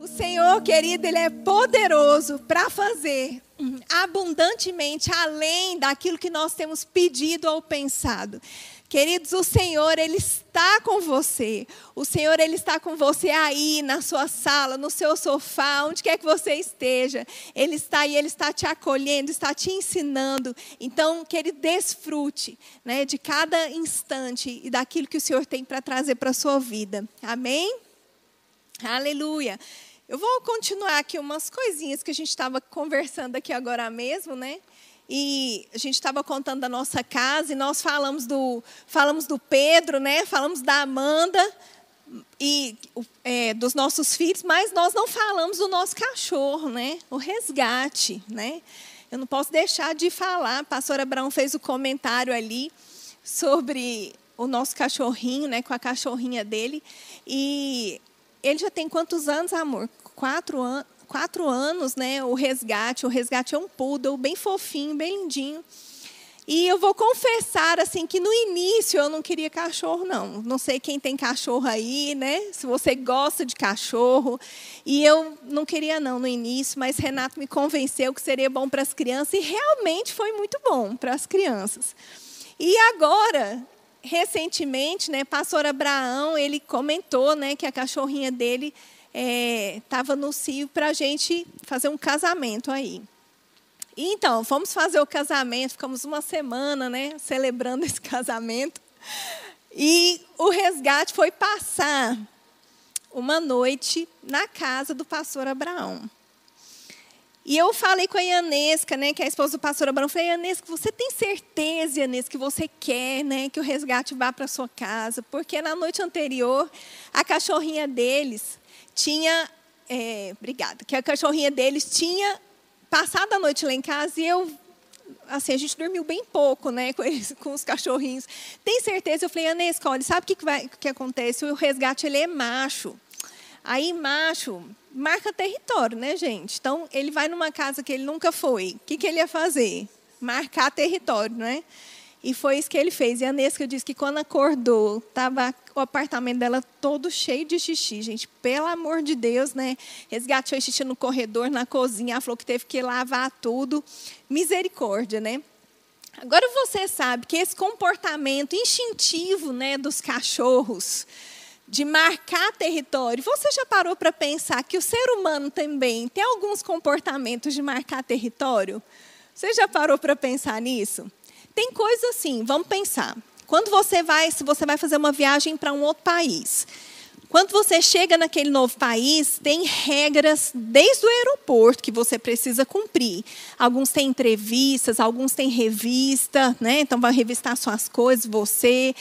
O Senhor, querido, Ele é poderoso para fazer abundantemente além daquilo que nós temos pedido ou pensado. Queridos, o Senhor, Ele está com você. O Senhor, Ele está com você aí, na sua sala, no seu sofá, onde quer que você esteja. Ele está aí, Ele está te acolhendo, está te ensinando. Então, que Ele desfrute né, de cada instante e daquilo que o Senhor tem para trazer para a sua vida. Amém? Aleluia. Eu vou continuar aqui umas coisinhas que a gente estava conversando aqui agora mesmo, né? E a gente estava contando da nossa casa e nós falamos do, falamos do Pedro, né? Falamos da Amanda e é, dos nossos filhos, mas nós não falamos do nosso cachorro, né? O resgate, né? Eu não posso deixar de falar. A pastora Abraão fez o comentário ali sobre o nosso cachorrinho, né? Com a cachorrinha dele e ele já tem quantos anos, amor? quatro, an quatro anos, né? O resgate. O resgate é um poodle bem fofinho, bem lindinho. E eu vou confessar assim que no início eu não queria cachorro não. Não sei quem tem cachorro aí, né? Se você gosta de cachorro. E eu não queria não no início, mas Renato me convenceu que seria bom para as crianças e realmente foi muito bom para as crianças. E agora, recentemente, né, pastor Abraão, ele comentou, né, que a cachorrinha dele estava é, no cio para a gente fazer um casamento aí. Então, fomos fazer o casamento, ficamos uma semana né, celebrando esse casamento. E o resgate foi passar uma noite na casa do pastor Abraão. E eu falei com a Ianesca, né, que é a esposa do pastor Abraão, falei, Ianesca, você tem certeza, Ianesca, que você quer né, que o resgate vá para sua casa? Porque na noite anterior, a cachorrinha deles tinha, é, obrigada, que a cachorrinha deles tinha passado a noite lá em casa e eu, assim, a gente dormiu bem pouco, né, com, eles, com os cachorrinhos. Tem certeza? Eu falei, Ana, escolhe, sabe o que, que, vai, que acontece? O resgate, ele é macho. Aí, macho, marca território, né, gente? Então, ele vai numa casa que ele nunca foi. O que, que ele ia fazer? Marcar território, né? E foi isso que ele fez. E a Nesca disse que quando acordou, estava o apartamento dela todo cheio de xixi, gente. Pelo amor de Deus, né? Resgatou xixi no corredor, na cozinha. Ela falou que teve que lavar tudo. Misericórdia, né? Agora você sabe que esse comportamento instintivo né, dos cachorros, de marcar território, você já parou para pensar que o ser humano também tem alguns comportamentos de marcar território? Você já parou para pensar nisso? Tem coisa assim, vamos pensar. Quando você vai, se você vai fazer uma viagem para um outro país, quando você chega naquele novo país, tem regras desde o aeroporto que você precisa cumprir. Alguns têm entrevistas, alguns têm revista, né? Então vai revistar suas coisas, você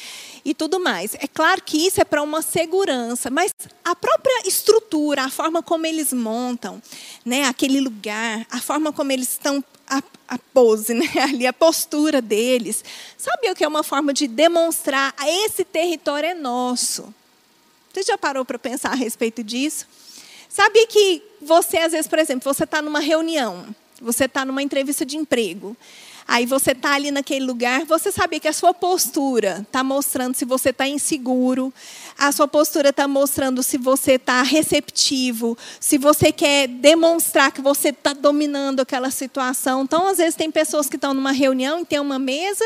e tudo mais. É claro que isso é para uma segurança, mas a própria estrutura, a forma como eles montam, né, aquele lugar, a forma como eles estão a, a pose, né? ali a postura deles. Sabe o que é uma forma de demonstrar esse território é nosso? Você já parou para pensar a respeito disso? Sabe que você, às vezes, por exemplo, você está numa reunião, você está numa entrevista de emprego. Aí você está ali naquele lugar, você sabe que a sua postura está mostrando se você está inseguro, a sua postura está mostrando se você está receptivo, se você quer demonstrar que você está dominando aquela situação. Então, às vezes, tem pessoas que estão numa reunião e tem uma mesa,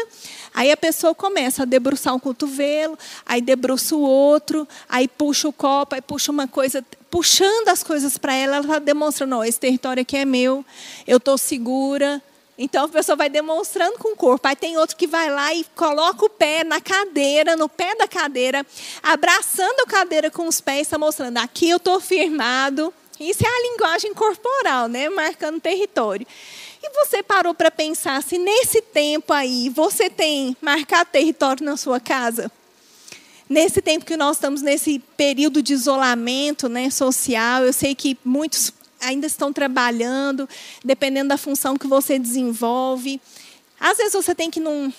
aí a pessoa começa a debruçar um cotovelo, aí debruça o outro, aí puxa o copo, aí puxa uma coisa, puxando as coisas para ela, ela está demonstrando: oh, esse território aqui é meu, eu estou segura então a pessoa vai demonstrando com o corpo. Aí tem outro que vai lá e coloca o pé na cadeira, no pé da cadeira, abraçando a cadeira com os pés, está mostrando aqui eu estou firmado. Isso é a linguagem corporal, né? Marcando território. E você parou para pensar se nesse tempo aí você tem marcado território na sua casa? Nesse tempo que nós estamos nesse período de isolamento né, social, eu sei que muitos ainda estão trabalhando, dependendo da função que você desenvolve. Às vezes você tem que ir num,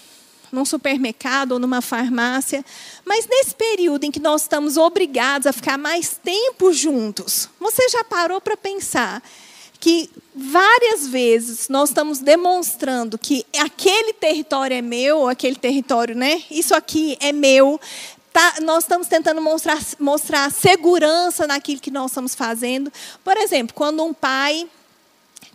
num supermercado ou numa farmácia, mas nesse período em que nós estamos obrigados a ficar mais tempo juntos, você já parou para pensar que várias vezes nós estamos demonstrando que aquele território é meu, aquele território, né? Isso aqui é meu, tá, nós estamos tentando mostrar, mostrar segurança naquilo que nós estamos fazendo. Por exemplo, quando um pai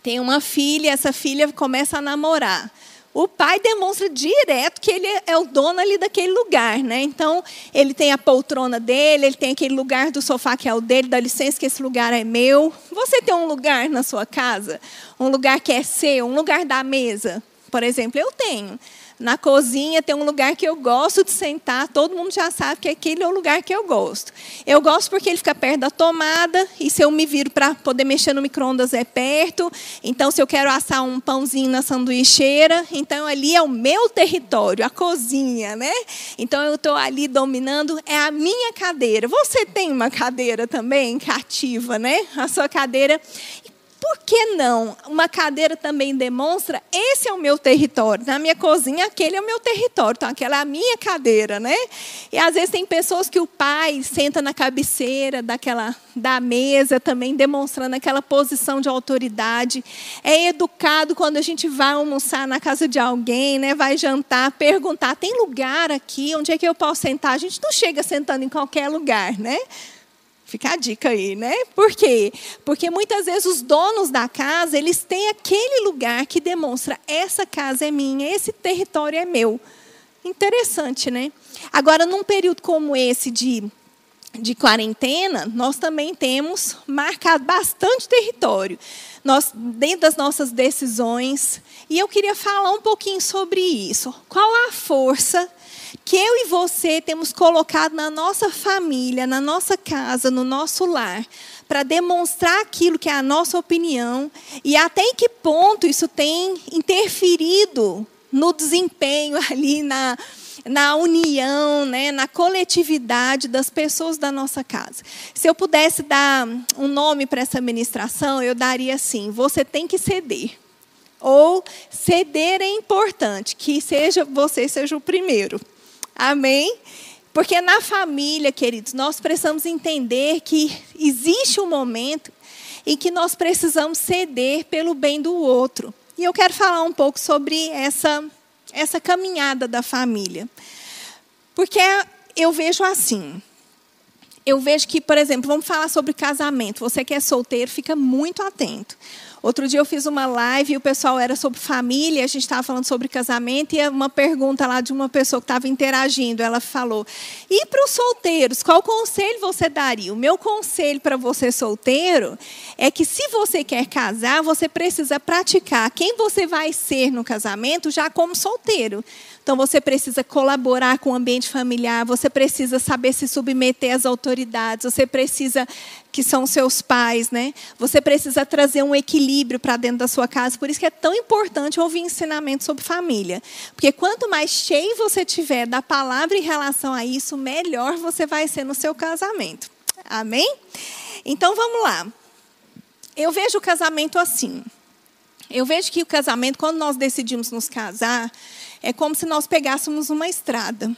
tem uma filha, essa filha começa a namorar o pai demonstra direto que ele é o dono ali daquele lugar, né? Então, ele tem a poltrona dele, ele tem aquele lugar do sofá que é o dele, dá licença que esse lugar é meu. Você tem um lugar na sua casa? Um lugar que é seu, um lugar da mesa, por exemplo, eu tenho. Na cozinha tem um lugar que eu gosto de sentar, todo mundo já sabe que aquele é o lugar que eu gosto. Eu gosto porque ele fica perto da tomada, e se eu me viro para poder mexer no micro-ondas é perto. Então, se eu quero assar um pãozinho na sanduicheira, então ali é o meu território, a cozinha, né? Então, eu estou ali dominando, é a minha cadeira. Você tem uma cadeira também cativa, né? A sua cadeira. Por que não? Uma cadeira também demonstra: esse é o meu território. Na minha cozinha, aquele é o meu território. Então, aquela é a minha cadeira, né? E às vezes tem pessoas que o pai senta na cabeceira daquela da mesa, também demonstrando aquela posição de autoridade. É educado quando a gente vai almoçar na casa de alguém, né? Vai jantar, perguntar: tem lugar aqui? Onde é que eu posso sentar? A gente não chega sentando em qualquer lugar, né? Fica a dica aí, né? Por quê? Porque muitas vezes os donos da casa, eles têm aquele lugar que demonstra essa casa é minha, esse território é meu. Interessante, né? Agora, num período como esse de, de quarentena, nós também temos marcado bastante território. Nós, dentro das nossas decisões. E eu queria falar um pouquinho sobre isso. Qual a força que eu e você temos colocado na nossa família, na nossa casa, no nosso lar, para demonstrar aquilo que é a nossa opinião e até em que ponto isso tem interferido no desempenho ali na na união, né, na coletividade das pessoas da nossa casa. Se eu pudesse dar um nome para essa ministração, eu daria assim: você tem que ceder. Ou ceder é importante, que seja você seja o primeiro. Amém? Porque na família, queridos, nós precisamos entender que existe um momento em que nós precisamos ceder pelo bem do outro. E eu quero falar um pouco sobre essa, essa caminhada da família. Porque eu vejo assim. Eu vejo que, por exemplo, vamos falar sobre casamento. Você que é solteiro, fica muito atento. Outro dia eu fiz uma live e o pessoal era sobre família, a gente estava falando sobre casamento e uma pergunta lá de uma pessoa que estava interagindo. Ela falou: E para os solteiros, qual conselho você daria? O meu conselho para você solteiro é que se você quer casar, você precisa praticar quem você vai ser no casamento já como solteiro. Então você precisa colaborar com o ambiente familiar, você precisa saber se submeter às autoridades, você precisa que são seus pais, né? Você precisa trazer um equilíbrio para dentro da sua casa. Por isso que é tão importante ouvir ensinamento sobre família. Porque quanto mais cheio você tiver da palavra em relação a isso, melhor você vai ser no seu casamento. Amém? Então vamos lá. Eu vejo o casamento assim. Eu vejo que o casamento, quando nós decidimos nos casar, é como se nós pegássemos uma estrada.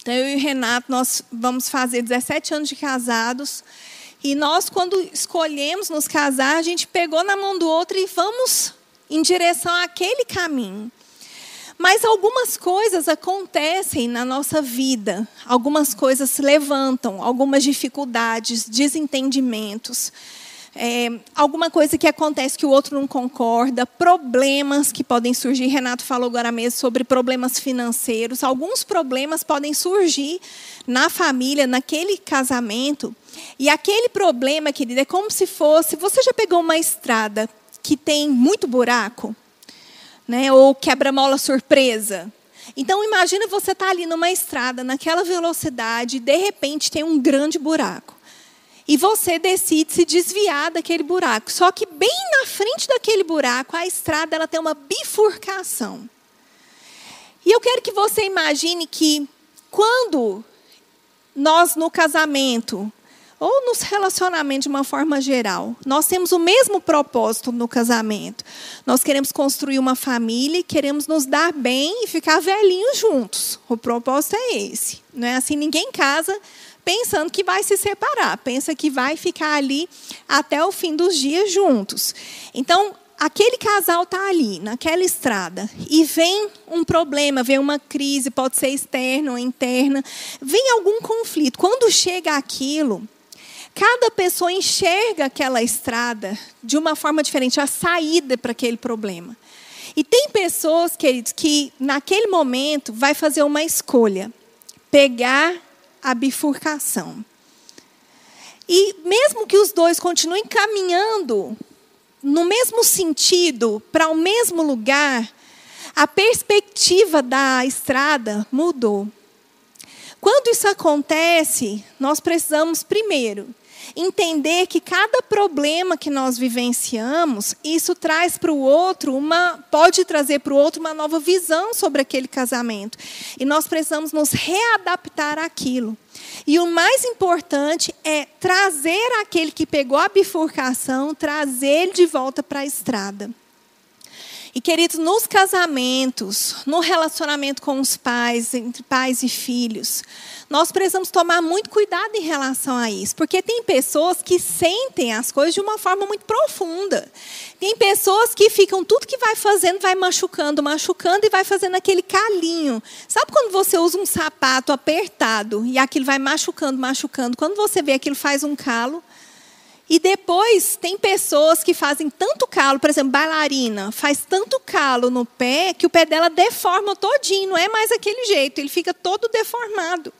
Então, eu e o Renato, nós vamos fazer 17 anos de casados. E nós, quando escolhemos nos casar, a gente pegou na mão do outro e vamos em direção àquele caminho. Mas algumas coisas acontecem na nossa vida, algumas coisas se levantam, algumas dificuldades, desentendimentos é, alguma coisa que acontece que o outro não concorda, problemas que podem surgir. Renato falou agora mesmo sobre problemas financeiros. Alguns problemas podem surgir na família, naquele casamento. E aquele problema, querida, é como se fosse. Você já pegou uma estrada que tem muito buraco? Né? Ou quebra-mola surpresa? Então imagina você estar tá ali numa estrada, naquela velocidade, e de repente tem um grande buraco e você decide se desviar daquele buraco. Só que bem na frente daquele buraco, a estrada ela tem uma bifurcação. E eu quero que você imagine que quando nós no casamento ou nos relacionamentos de uma forma geral, nós temos o mesmo propósito no casamento. Nós queremos construir uma família, queremos nos dar bem e ficar velhinhos juntos. O propósito é esse. Não é assim, ninguém casa pensando que vai se separar, pensa que vai ficar ali até o fim dos dias juntos. Então, aquele casal está ali, naquela estrada, e vem um problema, vem uma crise, pode ser externa ou interna, vem algum conflito. Quando chega aquilo, cada pessoa enxerga aquela estrada de uma forma diferente, a saída para aquele problema. E tem pessoas, queridos, que naquele momento vai fazer uma escolha: pegar a bifurcação. E mesmo que os dois continuem caminhando no mesmo sentido, para o mesmo lugar, a perspectiva da estrada mudou. Quando isso acontece, nós precisamos, primeiro, entender que cada problema que nós vivenciamos, isso traz para o outro uma pode trazer para o outro uma nova visão sobre aquele casamento. E nós precisamos nos readaptar àquilo. E o mais importante é trazer aquele que pegou a bifurcação, trazer ele de volta para a estrada. E, queridos, nos casamentos, no relacionamento com os pais, entre pais e filhos, nós precisamos tomar muito cuidado em relação a isso, porque tem pessoas que sentem as coisas de uma forma muito profunda. Tem pessoas que ficam, tudo que vai fazendo, vai machucando, machucando e vai fazendo aquele calinho. Sabe quando você usa um sapato apertado e aquilo vai machucando, machucando? Quando você vê aquilo faz um calo, e depois tem pessoas que fazem tanto calo, por exemplo, bailarina, faz tanto calo no pé que o pé dela deforma todinho, não é mais aquele jeito, ele fica todo deformado.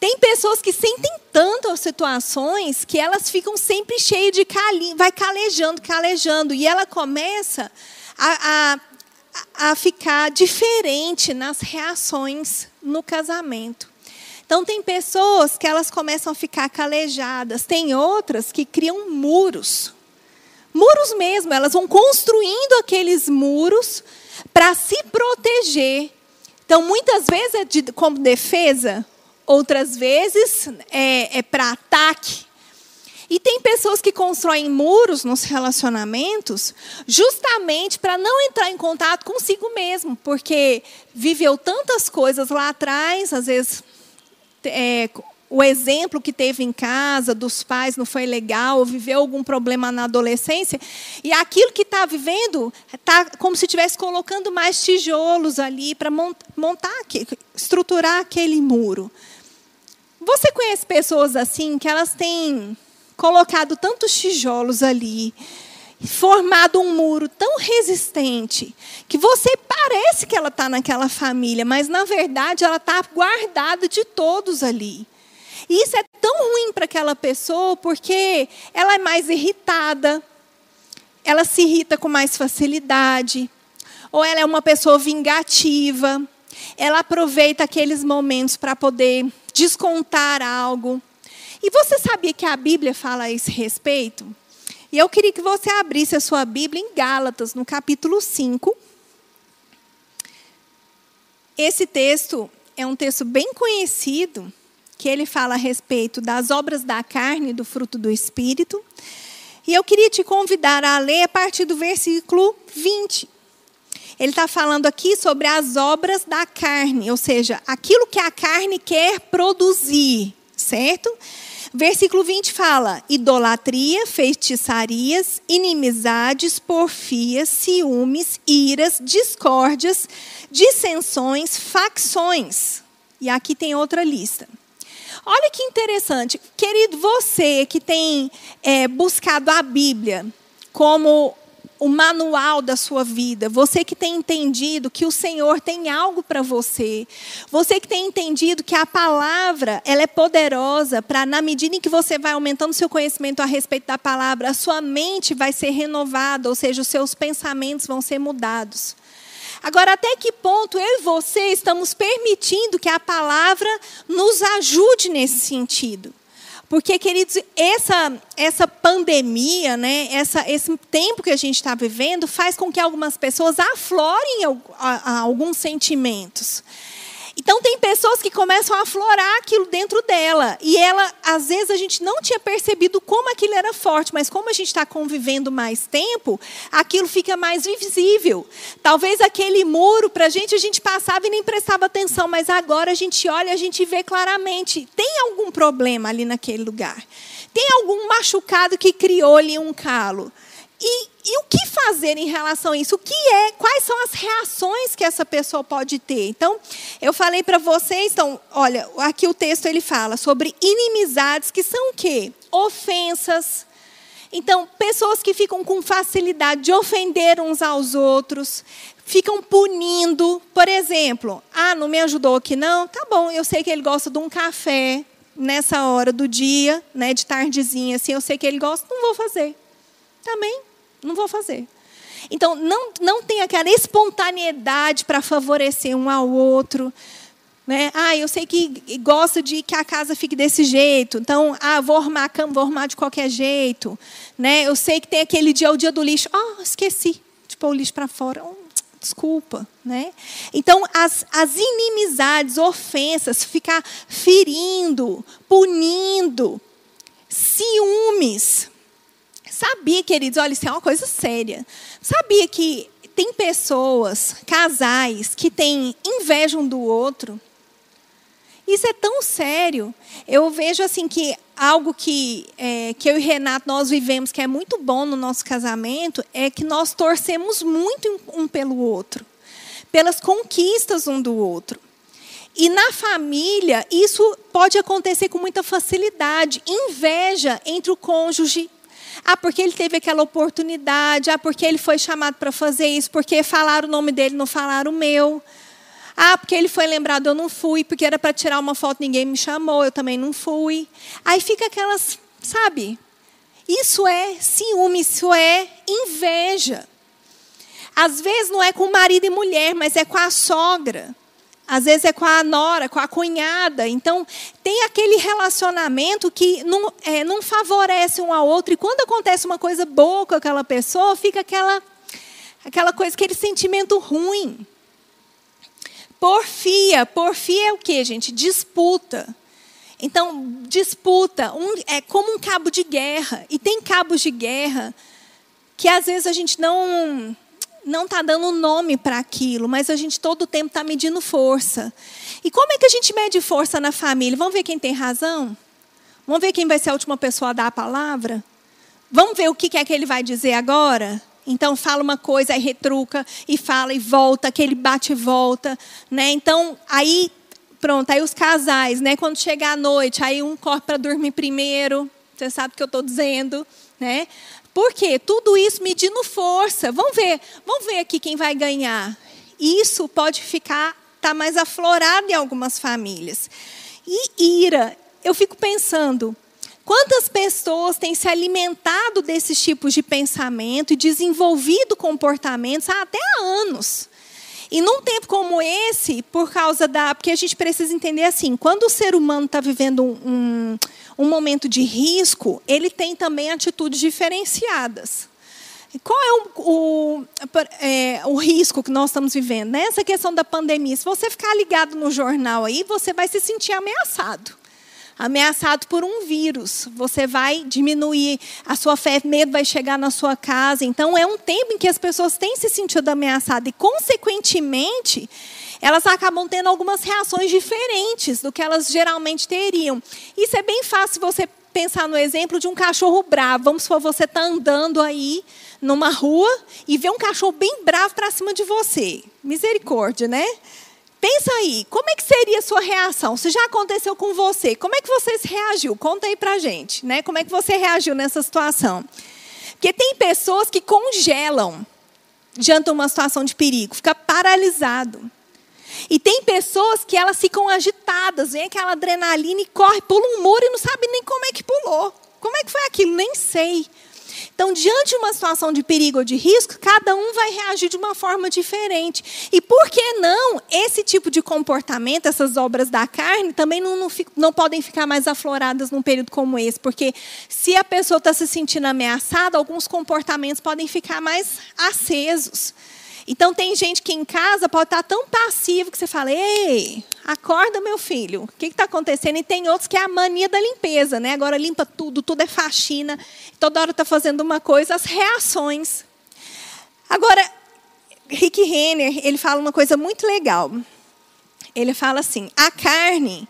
Tem pessoas que sentem tanto as situações que elas ficam sempre cheias de calinho, vai calejando, calejando, e ela começa a, a, a ficar diferente nas reações no casamento. Então, tem pessoas que elas começam a ficar calejadas, tem outras que criam muros. Muros mesmo, elas vão construindo aqueles muros para se proteger. Então, muitas vezes é de, como defesa, outras vezes é, é para ataque. E tem pessoas que constroem muros nos relacionamentos justamente para não entrar em contato consigo mesmo, porque viveu tantas coisas lá atrás, às vezes é, o exemplo que teve em casa dos pais não foi legal, ou viveu algum problema na adolescência, e aquilo que está vivendo está como se estivesse colocando mais tijolos ali para montar, estruturar aquele muro. Você conhece pessoas assim que elas têm colocado tantos tijolos ali, formado um muro tão resistente que você parece que ela está naquela família, mas na verdade ela está guardada de todos ali. E isso é tão ruim para aquela pessoa porque ela é mais irritada, ela se irrita com mais facilidade, ou ela é uma pessoa vingativa, ela aproveita aqueles momentos para poder descontar algo. E você sabia que a Bíblia fala a esse respeito? E eu queria que você abrisse a sua Bíblia em Gálatas, no capítulo 5. Esse texto é um texto bem conhecido, que ele fala a respeito das obras da carne e do fruto do Espírito. E eu queria te convidar a ler a partir do versículo 20. Ele está falando aqui sobre as obras da carne, ou seja, aquilo que a carne quer produzir, certo? Versículo 20 fala: idolatria, feitiçarias, inimizades, porfias, ciúmes, iras, discórdias, dissensões, facções. E aqui tem outra lista. Olha que interessante. Querido, você que tem é, buscado a Bíblia como o manual da sua vida, você que tem entendido que o Senhor tem algo para você, você que tem entendido que a palavra ela é poderosa para na medida em que você vai aumentando seu conhecimento a respeito da palavra, a sua mente vai ser renovada, ou seja, os seus pensamentos vão ser mudados. Agora, até que ponto eu e você estamos permitindo que a palavra nos ajude nesse sentido? Porque, queridos, essa, essa pandemia, né, essa, esse tempo que a gente está vivendo, faz com que algumas pessoas aflorem alguns sentimentos. Então tem pessoas que começam a aflorar aquilo dentro dela. E ela, às vezes, a gente não tinha percebido como aquilo era forte, mas como a gente está convivendo mais tempo, aquilo fica mais visível. Talvez aquele muro, para a gente, a gente passava e nem prestava atenção, mas agora a gente olha a gente vê claramente. Tem algum problema ali naquele lugar. Tem algum machucado que criou ali um calo. E, e, o que fazer em relação a isso? O que é? Quais são as reações que essa pessoa pode ter? Então, eu falei para vocês, então, olha, aqui o texto ele fala sobre inimizades que são o quê? Ofensas. Então, pessoas que ficam com facilidade de ofender uns aos outros, ficam punindo, por exemplo, ah, não me ajudou aqui não? Tá bom, eu sei que ele gosta de um café nessa hora do dia, né, de tardezinha assim, eu sei que ele gosta, não vou fazer. Também não vou fazer. Então, não, não tem aquela espontaneidade para favorecer um ao outro. Né? Ah, eu sei que gosta de que a casa fique desse jeito. Então, ah, vou arrumar a cama, vou arrumar de qualquer jeito. Né? Eu sei que tem aquele dia, o dia do lixo. Ah, oh, esqueci de pôr o lixo para fora. Oh, desculpa. Né? Então, as, as inimizades, ofensas, ficar ferindo, punindo, ciúmes, Sabia, queridos, olha, isso é uma coisa séria. Sabia que tem pessoas, casais, que têm inveja um do outro? Isso é tão sério. Eu vejo assim que algo que, é, que eu e Renato nós vivemos que é muito bom no nosso casamento é que nós torcemos muito um pelo outro, pelas conquistas um do outro. E na família, isso pode acontecer com muita facilidade. Inveja entre o cônjuge ah, porque ele teve aquela oportunidade. Ah, porque ele foi chamado para fazer isso. Porque falaram o nome dele, não falaram o meu. Ah, porque ele foi lembrado, eu não fui. Porque era para tirar uma foto, ninguém me chamou, eu também não fui. Aí fica aquelas, sabe? Isso é ciúme, isso é inveja. Às vezes não é com marido e mulher, mas é com a sogra. Às vezes é com a nora, com a cunhada. Então, tem aquele relacionamento que não, é, não favorece um ao outro. E quando acontece uma coisa boa com aquela pessoa, fica aquela, aquela coisa, aquele sentimento ruim. Porfia. Porfia é o que, gente? Disputa. Então, disputa um, é como um cabo de guerra. E tem cabos de guerra que às vezes a gente não não está dando nome para aquilo, mas a gente todo o tempo está medindo força. E como é que a gente mede força na família? Vamos ver quem tem razão? Vamos ver quem vai ser a última pessoa a dar a palavra? Vamos ver o que é que ele vai dizer agora? Então fala uma coisa, aí retruca, e fala e volta, aquele bate e volta. Né? Então, aí, pronto, aí os casais, né? Quando chegar a noite, aí um corre para dormir primeiro. Você sabe o que eu estou dizendo, né? Por quê? Tudo isso medindo força. Vamos ver, vamos ver aqui quem vai ganhar. Isso pode ficar tá mais aflorado em algumas famílias. E ira, eu fico pensando, quantas pessoas têm se alimentado desses tipos de pensamento e desenvolvido comportamentos há até anos? E num tempo como esse, por causa da. Porque a gente precisa entender assim: quando o ser humano está vivendo um, um momento de risco, ele tem também atitudes diferenciadas. Qual é o, o, é, o, risco que nós estamos vivendo? Nessa questão da pandemia, se você ficar ligado no jornal aí, você vai se sentir ameaçado. Ameaçado por um vírus. Você vai diminuir a sua fé, medo vai chegar na sua casa. Então, é um tempo em que as pessoas têm se sentido ameaçadas. E, consequentemente, elas acabam tendo algumas reações diferentes do que elas geralmente teriam. Isso é bem fácil você pensar no exemplo de um cachorro bravo. Vamos supor, você está andando aí numa rua e vê um cachorro bem bravo para cima de você. Misericórdia, né? Pensa aí, como é que seria a sua reação? Se já aconteceu com você, como é que você reagiu? Conta aí pra gente, né? Como é que você reagiu nessa situação? Porque tem pessoas que congelam diante de uma situação de perigo, fica paralisado. E tem pessoas que elas ficam agitadas, vem aquela adrenalina e corre, pula um muro e não sabe nem como é que pulou. Como é que foi aquilo? Nem sei. Então, diante de uma situação de perigo ou de risco, cada um vai reagir de uma forma diferente. E por que não esse tipo de comportamento, essas obras da carne, também não, não, não podem ficar mais afloradas num período como esse? Porque se a pessoa está se sentindo ameaçada, alguns comportamentos podem ficar mais acesos. Então tem gente que em casa pode estar tão passivo que você fala, ei, acorda meu filho, o que está acontecendo? E tem outros que é a mania da limpeza, né? Agora limpa tudo, tudo é faxina, toda hora está fazendo uma coisa, as reações. Agora, Rick Renner, ele fala uma coisa muito legal. Ele fala assim, a carne,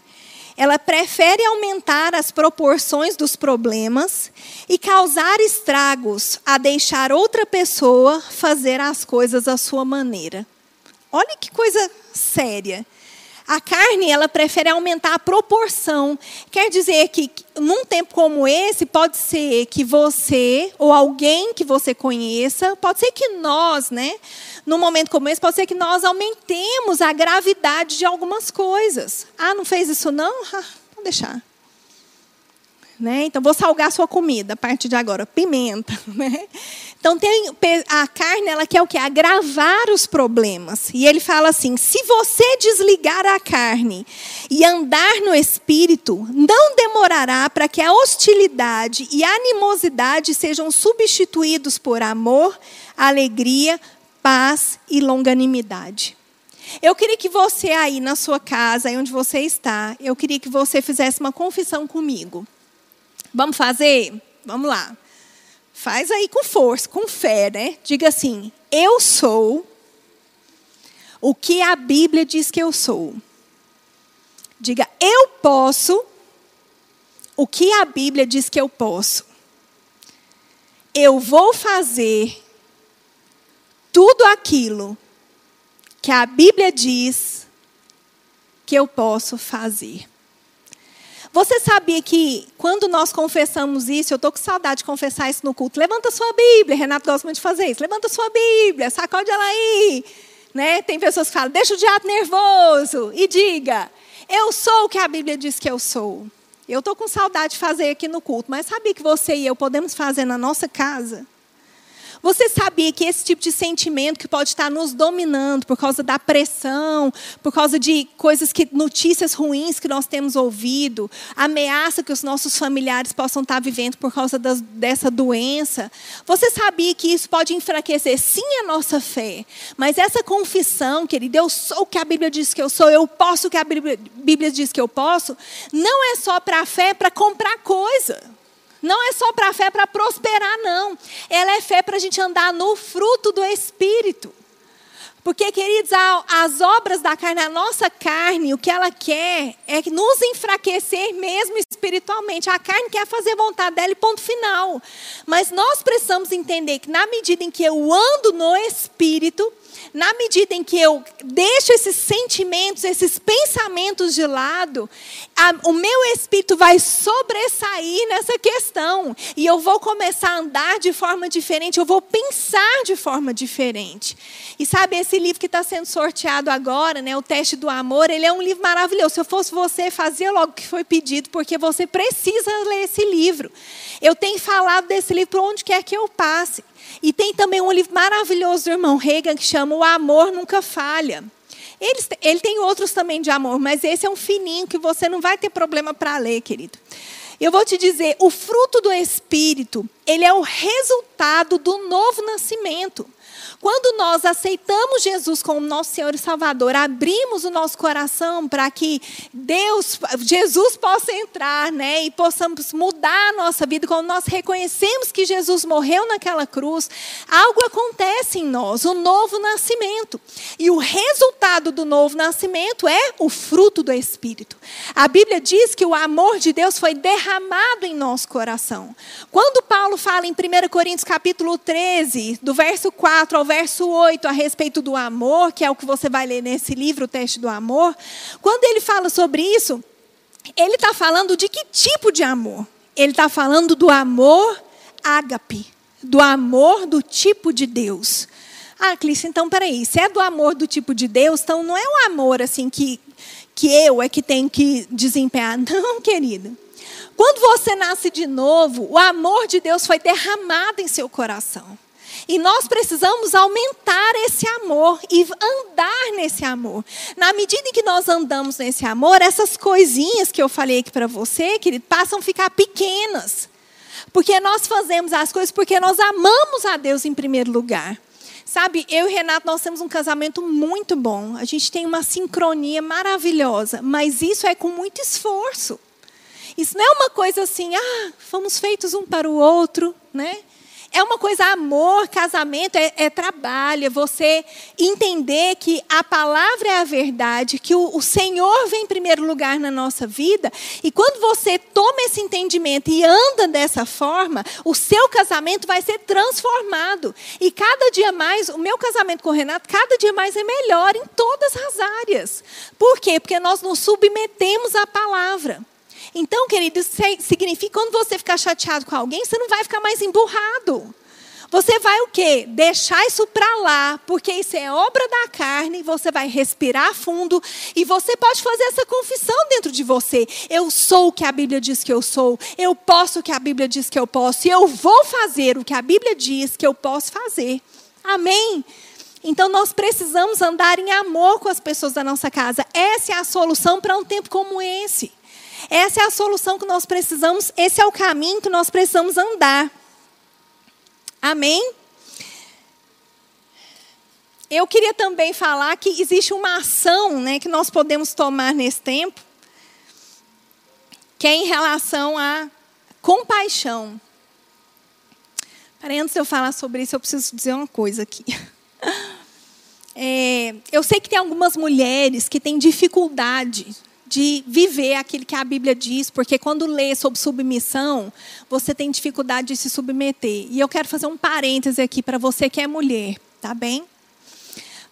ela prefere aumentar as proporções dos problemas e causar estragos a deixar outra pessoa fazer as coisas à sua maneira. Olha que coisa séria. A carne, ela prefere aumentar a proporção. Quer dizer que, num tempo como esse, pode ser que você, ou alguém que você conheça, pode ser que nós, né? Num momento como esse, pode ser que nós aumentemos a gravidade de algumas coisas. Ah, não fez isso não? Ah, vou deixar. Né? Então, vou salgar a sua comida a partir de agora. Pimenta. Né? Então, tem, a carne ela quer o quê? Agravar os problemas. E ele fala assim: se você desligar a carne e andar no espírito, não demorará para que a hostilidade e a animosidade sejam substituídos por amor, alegria, paz e longanimidade. Eu queria que você aí na sua casa, aí onde você está, eu queria que você fizesse uma confissão comigo. Vamos fazer? Vamos lá. Faz aí com força, com fé, né? Diga assim: Eu sou o que a Bíblia diz que eu sou. Diga: Eu posso o que a Bíblia diz que eu posso. Eu vou fazer tudo aquilo que a Bíblia diz que eu posso fazer. Você sabia que quando nós confessamos isso, eu estou com saudade de confessar isso no culto. Levanta sua Bíblia, Renato gosta muito de fazer isso. Levanta sua Bíblia, sacode ela aí. Né? Tem pessoas que falam, deixa o diabo nervoso e diga, eu sou o que a Bíblia diz que eu sou. Eu estou com saudade de fazer aqui no culto, mas sabia que você e eu podemos fazer na nossa casa? Você sabia que esse tipo de sentimento que pode estar nos dominando por causa da pressão, por causa de coisas que notícias ruins que nós temos ouvido, ameaça que os nossos familiares possam estar vivendo por causa das, dessa doença? Você sabia que isso pode enfraquecer sim a nossa fé, mas essa confissão, querido, eu sou o que a Bíblia diz que eu sou, eu posso o que a Bíblia, Bíblia diz que eu posso, não é só para a fé, é para comprar coisa. Não é só para a fé para prosperar, não. Ela é fé para a gente andar no fruto do Espírito. Porque, queridos, as obras da carne, a nossa carne, o que ela quer é nos enfraquecer mesmo espiritualmente. A carne quer fazer vontade dela e ponto final. Mas nós precisamos entender que, na medida em que eu ando no Espírito, na medida em que eu deixo esses sentimentos, esses pensamentos de lado, a, o meu espírito vai sobressair nessa questão. E eu vou começar a andar de forma diferente, eu vou pensar de forma diferente. E sabe, esse livro que está sendo sorteado agora, né, O Teste do Amor, ele é um livro maravilhoso. Se eu fosse você, fazia logo o que foi pedido, porque você precisa ler esse livro. Eu tenho falado desse livro para onde quer que eu passe. E tem também um livro maravilhoso do irmão Reagan que chama O Amor Nunca Falha. Ele, ele tem outros também de amor, mas esse é um fininho que você não vai ter problema para ler, querido. Eu vou te dizer, o fruto do Espírito, ele é o resultado do novo nascimento. Quando nós aceitamos Jesus como nosso Senhor e Salvador, abrimos o nosso coração para que Deus, Jesus possa entrar, né, e possamos mudar a nossa vida, quando nós reconhecemos que Jesus morreu naquela cruz, algo acontece em nós, o novo nascimento. E o resultado do novo nascimento é o fruto do Espírito. A Bíblia diz que o amor de Deus foi derramado em nosso coração. Quando Paulo fala em 1 Coríntios capítulo 13, do verso 4 ao verso 8 a respeito do amor, que é o que você vai ler nesse livro, o teste do amor, quando ele fala sobre isso, ele está falando de que tipo de amor? Ele está falando do amor ágape, do amor do tipo de Deus. Ah, Clícia, então peraí, se é do amor do tipo de Deus, então não é um amor assim que, que eu é que tenho que desempenhar. Não, querido. Quando você nasce de novo, o amor de Deus foi derramado em seu coração. E nós precisamos aumentar esse amor e andar nesse amor. Na medida em que nós andamos nesse amor, essas coisinhas que eu falei aqui para você, querido, passam a ficar pequenas. Porque nós fazemos as coisas porque nós amamos a Deus em primeiro lugar. Sabe, eu e Renato, nós temos um casamento muito bom. A gente tem uma sincronia maravilhosa. Mas isso é com muito esforço. Isso não é uma coisa assim, ah, fomos feitos um para o outro, né? É uma coisa, amor, casamento é, é, trabalho, é você entender que a palavra é a verdade, que o, o, Senhor vem em primeiro lugar na nossa vida. E quando você toma esse entendimento e anda dessa forma, o seu casamento vai ser transformado. E cada dia mais, o meu casamento com o Renato, cada dia mais é melhor em todas as áreas. Por quê? Porque nós nos submetemos à palavra. Então, querido, isso significa quando você ficar chateado com alguém, você não vai ficar mais emburrado. Você vai o quê? Deixar isso para lá, porque isso é obra da carne, você vai respirar fundo e você pode fazer essa confissão dentro de você. Eu sou o que a Bíblia diz que eu sou, eu posso o que a Bíblia diz que eu posso, e eu vou fazer o que a Bíblia diz que eu posso fazer. Amém? Então nós precisamos andar em amor com as pessoas da nossa casa. Essa é a solução para um tempo como esse. Essa é a solução que nós precisamos, esse é o caminho que nós precisamos andar. Amém? Eu queria também falar que existe uma ação né, que nós podemos tomar nesse tempo, que é em relação à compaixão. Antes de eu falar sobre isso, eu preciso dizer uma coisa aqui. É, eu sei que tem algumas mulheres que têm dificuldade de viver aquilo que a Bíblia diz, porque quando lê sobre submissão, você tem dificuldade de se submeter. E eu quero fazer um parêntese aqui para você que é mulher, tá bem?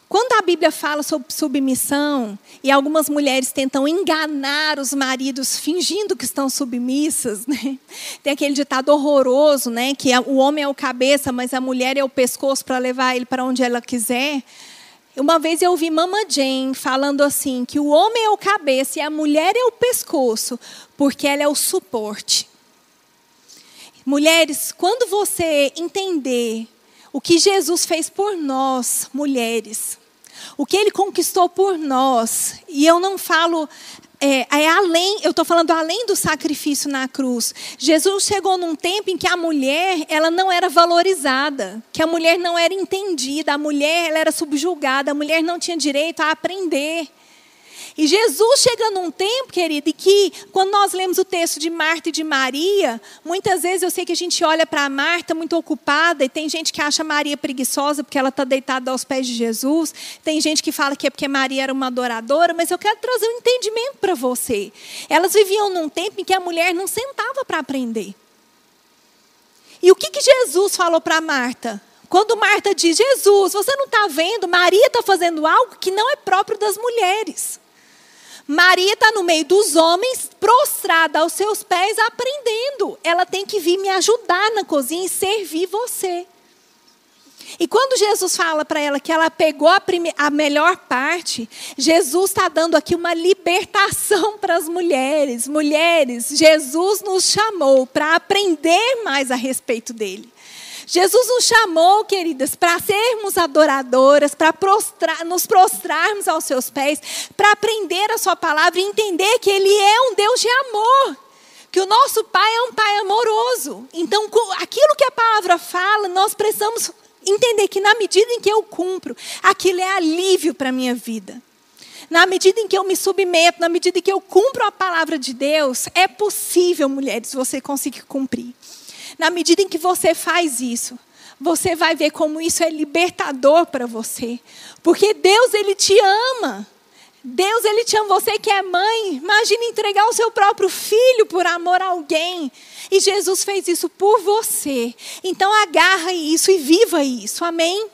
Quando a Bíblia fala sobre submissão, e algumas mulheres tentam enganar os maridos fingindo que estão submissas, né? tem aquele ditado horroroso, né? que o homem é o cabeça, mas a mulher é o pescoço para levar ele para onde ela quiser. Uma vez eu ouvi Mama Jane falando assim: que o homem é o cabeça e a mulher é o pescoço, porque ela é o suporte. Mulheres, quando você entender o que Jesus fez por nós, mulheres, o que ele conquistou por nós, e eu não falo é, é, além, eu estou falando além do sacrifício na cruz. Jesus chegou num tempo em que a mulher ela não era valorizada, que a mulher não era entendida, a mulher ela era subjugada, a mulher não tinha direito a aprender. E Jesus chega num tempo, querido, e que quando nós lemos o texto de Marta e de Maria, muitas vezes eu sei que a gente olha para Marta muito ocupada, e tem gente que acha Maria preguiçosa porque ela está deitada aos pés de Jesus, tem gente que fala que é porque Maria era uma adoradora, mas eu quero trazer um entendimento para você. Elas viviam num tempo em que a mulher não sentava para aprender. E o que, que Jesus falou para Marta? Quando Marta diz, Jesus, você não está vendo? Maria está fazendo algo que não é próprio das mulheres. Maria está no meio dos homens, prostrada aos seus pés, aprendendo. Ela tem que vir me ajudar na cozinha e servir você. E quando Jesus fala para ela que ela pegou a, a melhor parte, Jesus está dando aqui uma libertação para as mulheres. Mulheres, Jesus nos chamou para aprender mais a respeito dele. Jesus nos chamou, queridas, para sermos adoradoras, para prostrar, nos prostrarmos aos seus pés, para aprender a sua palavra e entender que Ele é um Deus de amor. Que o nosso Pai é um Pai amoroso. Então, aquilo que a palavra fala, nós precisamos entender que na medida em que eu cumpro, aquilo é alívio para a minha vida. Na medida em que eu me submeto, na medida em que eu cumpro a palavra de Deus, é possível, mulheres, você conseguir cumprir. Na medida em que você faz isso, você vai ver como isso é libertador para você. Porque Deus, Ele te ama. Deus, Ele te ama. Você que é mãe, imagine entregar o seu próprio filho por amor a alguém. E Jesus fez isso por você. Então agarra isso e viva isso. Amém?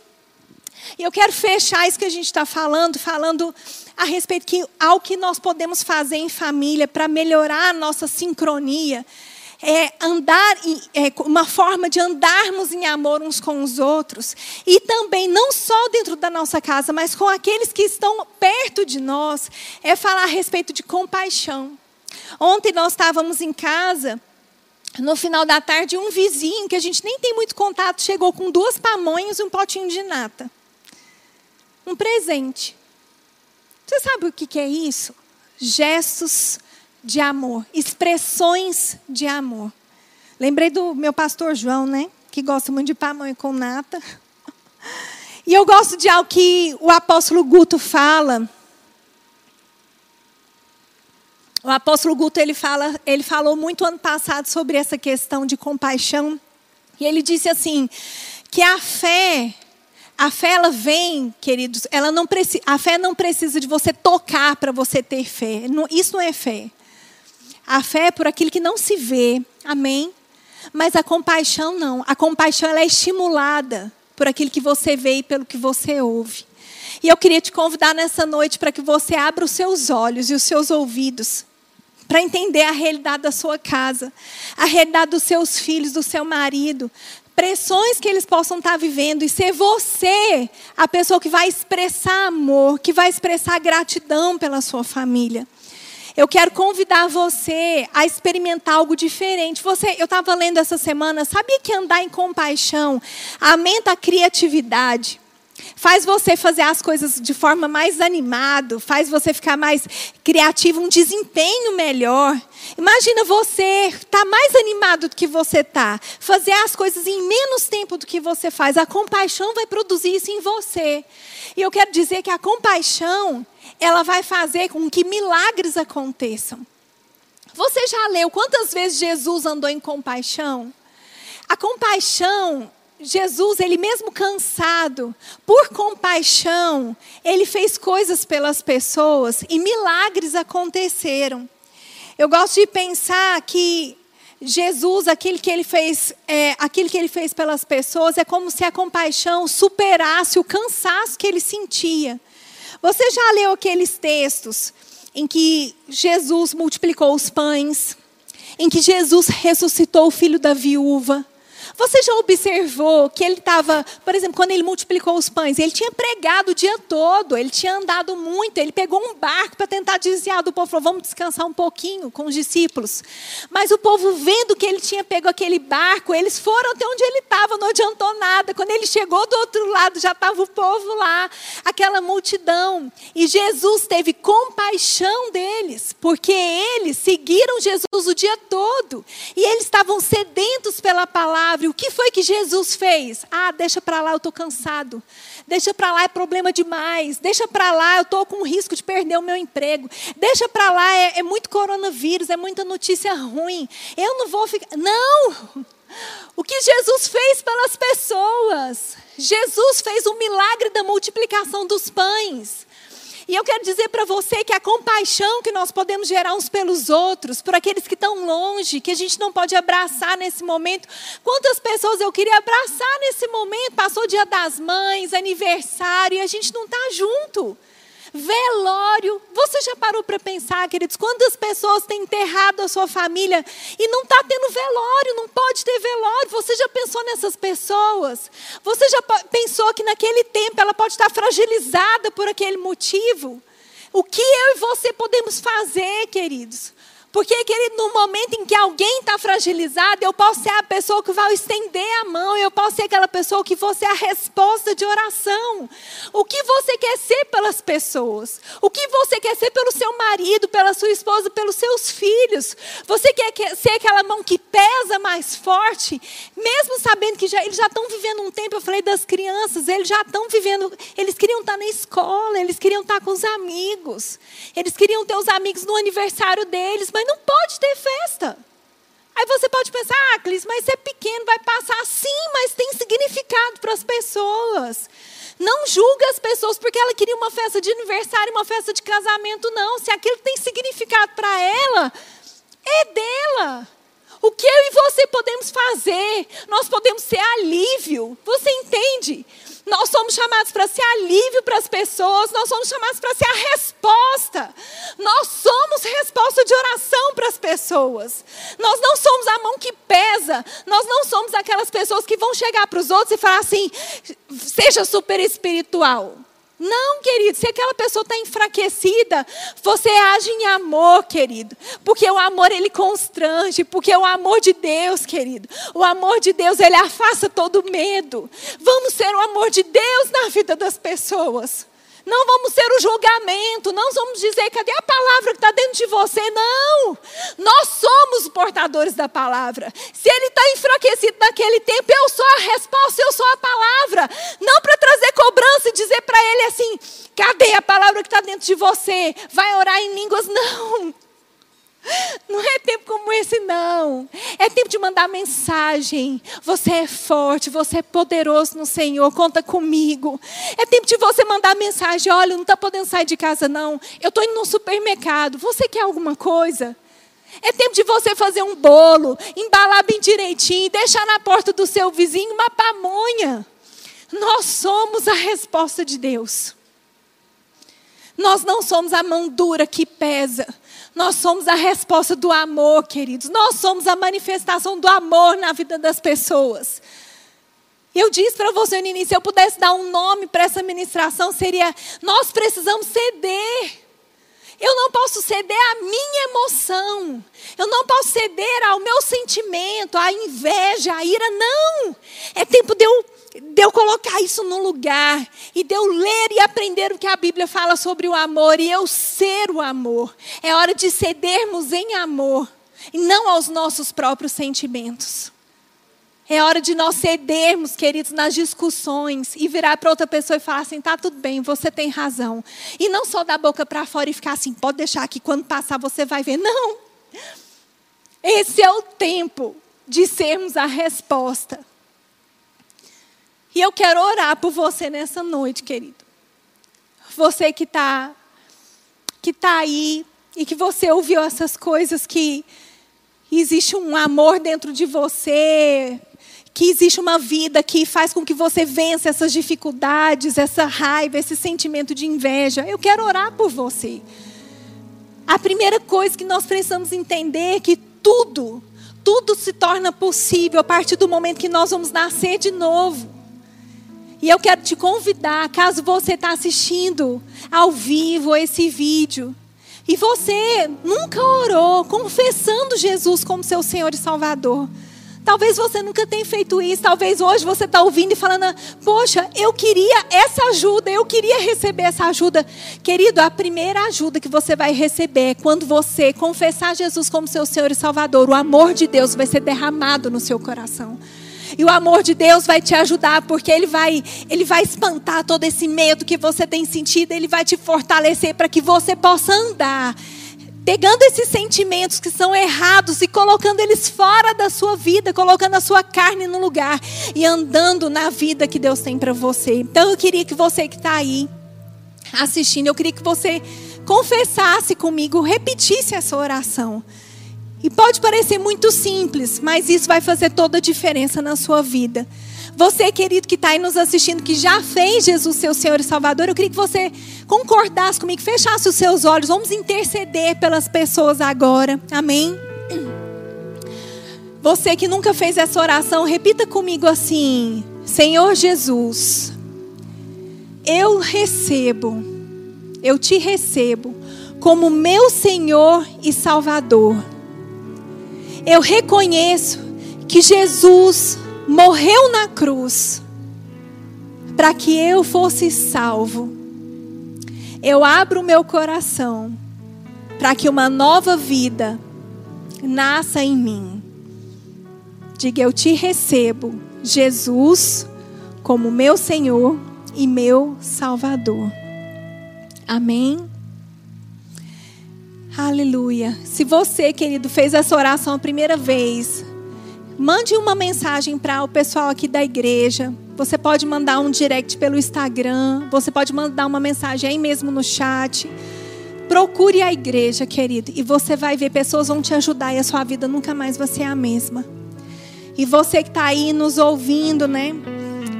E eu quero fechar isso que a gente está falando, falando a respeito que ao que nós podemos fazer em família para melhorar a nossa sincronia é, andar, é, uma forma de andarmos em amor uns com os outros. E também, não só dentro da nossa casa, mas com aqueles que estão perto de nós, é falar a respeito de compaixão. Ontem nós estávamos em casa, no final da tarde, um vizinho, que a gente nem tem muito contato, chegou com duas pamonhas e um potinho de nata. Um presente. Você sabe o que é isso? Gestos de amor, expressões de amor. Lembrei do meu pastor João, né? Que gosta muito de pamonha com nata. E eu gosto de algo que o apóstolo Guto fala. O apóstolo Guto ele fala, ele falou muito ano passado sobre essa questão de compaixão. E ele disse assim: que a fé, a fé ela vem, queridos, ela não precisa, a fé não precisa de você tocar para você ter fé. isso não é fé. A fé é por aquilo que não se vê. Amém? Mas a compaixão não. A compaixão ela é estimulada por aquilo que você vê e pelo que você ouve. E eu queria te convidar nessa noite para que você abra os seus olhos e os seus ouvidos para entender a realidade da sua casa, a realidade dos seus filhos, do seu marido, pressões que eles possam estar vivendo e ser você a pessoa que vai expressar amor, que vai expressar gratidão pela sua família. Eu quero convidar você a experimentar algo diferente. Você, eu estava lendo essa semana, sabia que andar em compaixão aumenta a criatividade? Faz você fazer as coisas de forma mais animada, faz você ficar mais criativo, um desempenho melhor. Imagina você estar tá mais animado do que você está, fazer as coisas em menos tempo do que você faz. A compaixão vai produzir isso em você. E eu quero dizer que a compaixão, ela vai fazer com que milagres aconteçam. Você já leu quantas vezes Jesus andou em compaixão? A compaixão Jesus, ele mesmo cansado, por compaixão, ele fez coisas pelas pessoas e milagres aconteceram. Eu gosto de pensar que Jesus, aquilo que ele fez, é, aquilo que ele fez pelas pessoas, é como se a compaixão superasse o cansaço que ele sentia. Você já leu aqueles textos em que Jesus multiplicou os pães, em que Jesus ressuscitou o filho da viúva, você já observou que ele estava, por exemplo, quando ele multiplicou os pães, ele tinha pregado o dia todo, ele tinha andado muito, ele pegou um barco para tentar desviar do povo, falou, vamos descansar um pouquinho com os discípulos. Mas o povo, vendo que ele tinha pego aquele barco, eles foram até onde ele estava, não adiantou nada. Quando ele chegou do outro lado, já estava o povo lá, aquela multidão. E Jesus teve compaixão deles, porque eles seguiram Jesus o dia todo. E eles estavam sedentos pela palavra o que foi que Jesus fez? Ah, deixa para lá, eu estou cansado. Deixa para lá, é problema demais. Deixa para lá, eu estou com risco de perder o meu emprego. Deixa para lá, é, é muito coronavírus, é muita notícia ruim. Eu não vou ficar. Não! O que Jesus fez pelas pessoas? Jesus fez o milagre da multiplicação dos pães. E eu quero dizer para você que a compaixão que nós podemos gerar uns pelos outros, por aqueles que estão longe, que a gente não pode abraçar nesse momento. Quantas pessoas eu queria abraçar nesse momento? Passou o dia das mães, aniversário, e a gente não está junto. Velório. Você já parou para pensar, queridos, quantas pessoas têm enterrado a sua família e não está tendo velório, não pode ter velório. Você já pensou nessas pessoas? Você já pensou que naquele tempo ela pode estar fragilizada por aquele motivo? O que eu e você podemos fazer, queridos? Porque, querido, no momento em que alguém está fragilizado, eu posso ser a pessoa que vai estender a mão, eu posso ser aquela pessoa que você é a resposta de oração. O que você quer ser pelas pessoas? O que você quer ser pelo seu marido, pela sua esposa, pelos seus filhos? Você quer ser aquela mão que pesa mais forte, mesmo sabendo que já, eles já estão vivendo um tempo, eu falei das crianças, eles já estão vivendo, eles queriam estar na escola, eles queriam estar com os amigos, eles queriam ter os amigos no aniversário deles, mas mas não pode ter festa. Aí você pode pensar, ah, Clis, mas é pequeno, vai passar. Sim, mas tem significado para as pessoas. Não julga as pessoas porque ela queria uma festa de aniversário, uma festa de casamento, não. Se aquilo tem significado para ela, é dela. O que eu e você podemos fazer? Nós podemos ser alívio. Você entende? Nós somos chamados para ser alívio para as pessoas, nós somos chamados para ser a resposta. Nós somos resposta de oração para as pessoas. Nós não somos a mão que pesa, nós não somos aquelas pessoas que vão chegar para os outros e falar assim: seja super espiritual. Não, querido, se aquela pessoa está enfraquecida, você age em amor, querido. Porque o amor ele constrange, porque o amor de Deus, querido, o amor de Deus ele afasta todo medo. Vamos ser o amor de Deus na vida das pessoas. Não vamos ser o julgamento, não vamos dizer, cadê a palavra que está dentro de você? Não! Nós somos os portadores da palavra. Se ele está enfraquecido naquele tempo, eu sou a resposta, eu sou a palavra. Não para trazer cobrança e dizer para ele assim: cadê a palavra que está dentro de você? Vai orar em línguas? Não! Não é tempo como esse, não. É tempo de mandar mensagem. Você é forte, você é poderoso no Senhor, conta comigo. É tempo de você mandar mensagem: olha, não está podendo sair de casa, não. Eu estou indo no supermercado. Você quer alguma coisa? É tempo de você fazer um bolo, embalar bem direitinho, deixar na porta do seu vizinho uma pamonha. Nós somos a resposta de Deus. Nós não somos a mão dura que pesa. Nós somos a resposta do amor, queridos. Nós somos a manifestação do amor na vida das pessoas. Eu disse para você no início, se eu pudesse dar um nome para essa ministração, seria: nós precisamos ceder. Eu não posso ceder à minha emoção. Eu não posso ceder ao meu sentimento, à inveja, à ira. Não! É eu colocar isso no lugar e de eu ler e aprender o que a Bíblia fala sobre o amor e eu ser o amor. É hora de cedermos em amor e não aos nossos próprios sentimentos. É hora de nós cedermos, queridos, nas discussões e virar para outra pessoa e falar assim: tá tudo bem, você tem razão. E não só da boca para fora e ficar assim: pode deixar que quando passar você vai ver. Não. Esse é o tempo de sermos a resposta. E eu quero orar por você nessa noite, querido. Você que está que tá aí e que você ouviu essas coisas que existe um amor dentro de você, que existe uma vida que faz com que você vença essas dificuldades, essa raiva, esse sentimento de inveja. Eu quero orar por você. A primeira coisa que nós precisamos entender é que tudo, tudo se torna possível a partir do momento que nós vamos nascer de novo. E eu quero te convidar, caso você está assistindo ao vivo esse vídeo, e você nunca orou confessando Jesus como seu Senhor e Salvador. Talvez você nunca tenha feito isso. Talvez hoje você está ouvindo e falando: Poxa, eu queria essa ajuda, eu queria receber essa ajuda. Querido, a primeira ajuda que você vai receber é quando você confessar Jesus como seu Senhor e Salvador. O amor de Deus vai ser derramado no seu coração. E o amor de Deus vai te ajudar, porque Ele vai, Ele vai espantar todo esse medo que você tem sentido, Ele vai te fortalecer para que você possa andar. Pegando esses sentimentos que são errados e colocando eles fora da sua vida, colocando a sua carne no lugar e andando na vida que Deus tem para você. Então eu queria que você que está aí assistindo, eu queria que você confessasse comigo, repetisse essa oração. E pode parecer muito simples, mas isso vai fazer toda a diferença na sua vida. Você, querido, que está aí nos assistindo, que já fez Jesus seu Senhor e Salvador, eu queria que você concordasse comigo, fechasse os seus olhos. Vamos interceder pelas pessoas agora. Amém? Você que nunca fez essa oração, repita comigo assim: Senhor Jesus, eu recebo, eu te recebo como meu Senhor e Salvador eu reconheço que Jesus morreu na cruz para que eu fosse salvo. Eu abro o meu coração para que uma nova vida nasça em mim. Diga: Eu te recebo, Jesus, como meu Senhor e meu Salvador. Amém. Aleluia. Se você, querido, fez essa oração a primeira vez, mande uma mensagem para o pessoal aqui da igreja. Você pode mandar um direct pelo Instagram, você pode mandar uma mensagem aí mesmo no chat. Procure a igreja, querido, e você vai ver pessoas vão te ajudar e a sua vida nunca mais vai ser a mesma. E você que está aí nos ouvindo, né?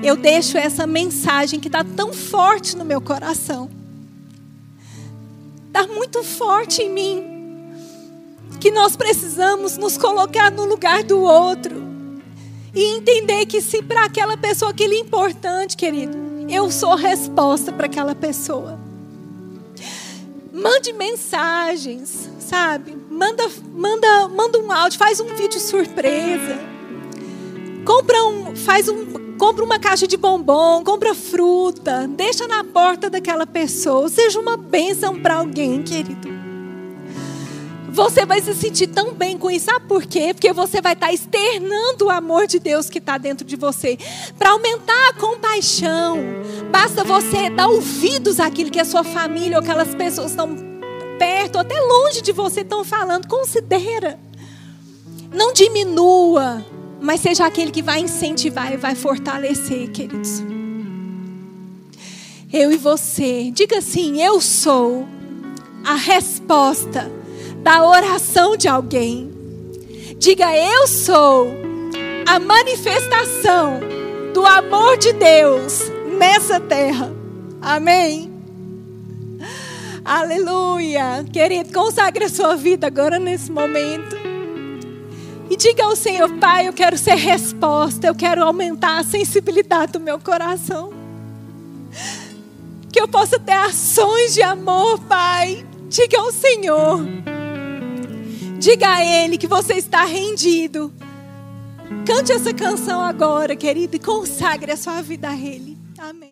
Eu deixo essa mensagem que está tão forte no meu coração está muito forte em mim. Que nós precisamos nos colocar no lugar do outro. E entender que se para aquela pessoa aquilo é importante, querido, eu sou resposta para aquela pessoa. Mande mensagens, sabe? Manda, manda, manda um áudio, faz um vídeo surpresa. Compra um, faz um, compra uma caixa de bombom, compra fruta, deixa na porta daquela pessoa. Seja uma bênção para alguém, querido. Você vai se sentir tão bem com isso. Sabe por quê? Porque você vai estar externando o amor de Deus que está dentro de você. Para aumentar a compaixão, basta você dar ouvidos àquilo que a sua família ou aquelas pessoas estão perto, até longe de você estão falando, considera. Não diminua, mas seja aquele que vai incentivar e vai fortalecer, queridos. Eu e você, diga assim: eu sou a resposta da oração de alguém. Diga, eu sou a manifestação do amor de Deus nessa terra. Amém. Aleluia. Querido, consagre a sua vida agora nesse momento. E diga ao Senhor, Pai, eu quero ser resposta, eu quero aumentar a sensibilidade do meu coração. Que eu possa ter ações de amor, Pai. Diga ao Senhor. Diga a Ele que você está rendido. Cante essa canção agora, querido, e consagre a sua vida a Ele. Amém.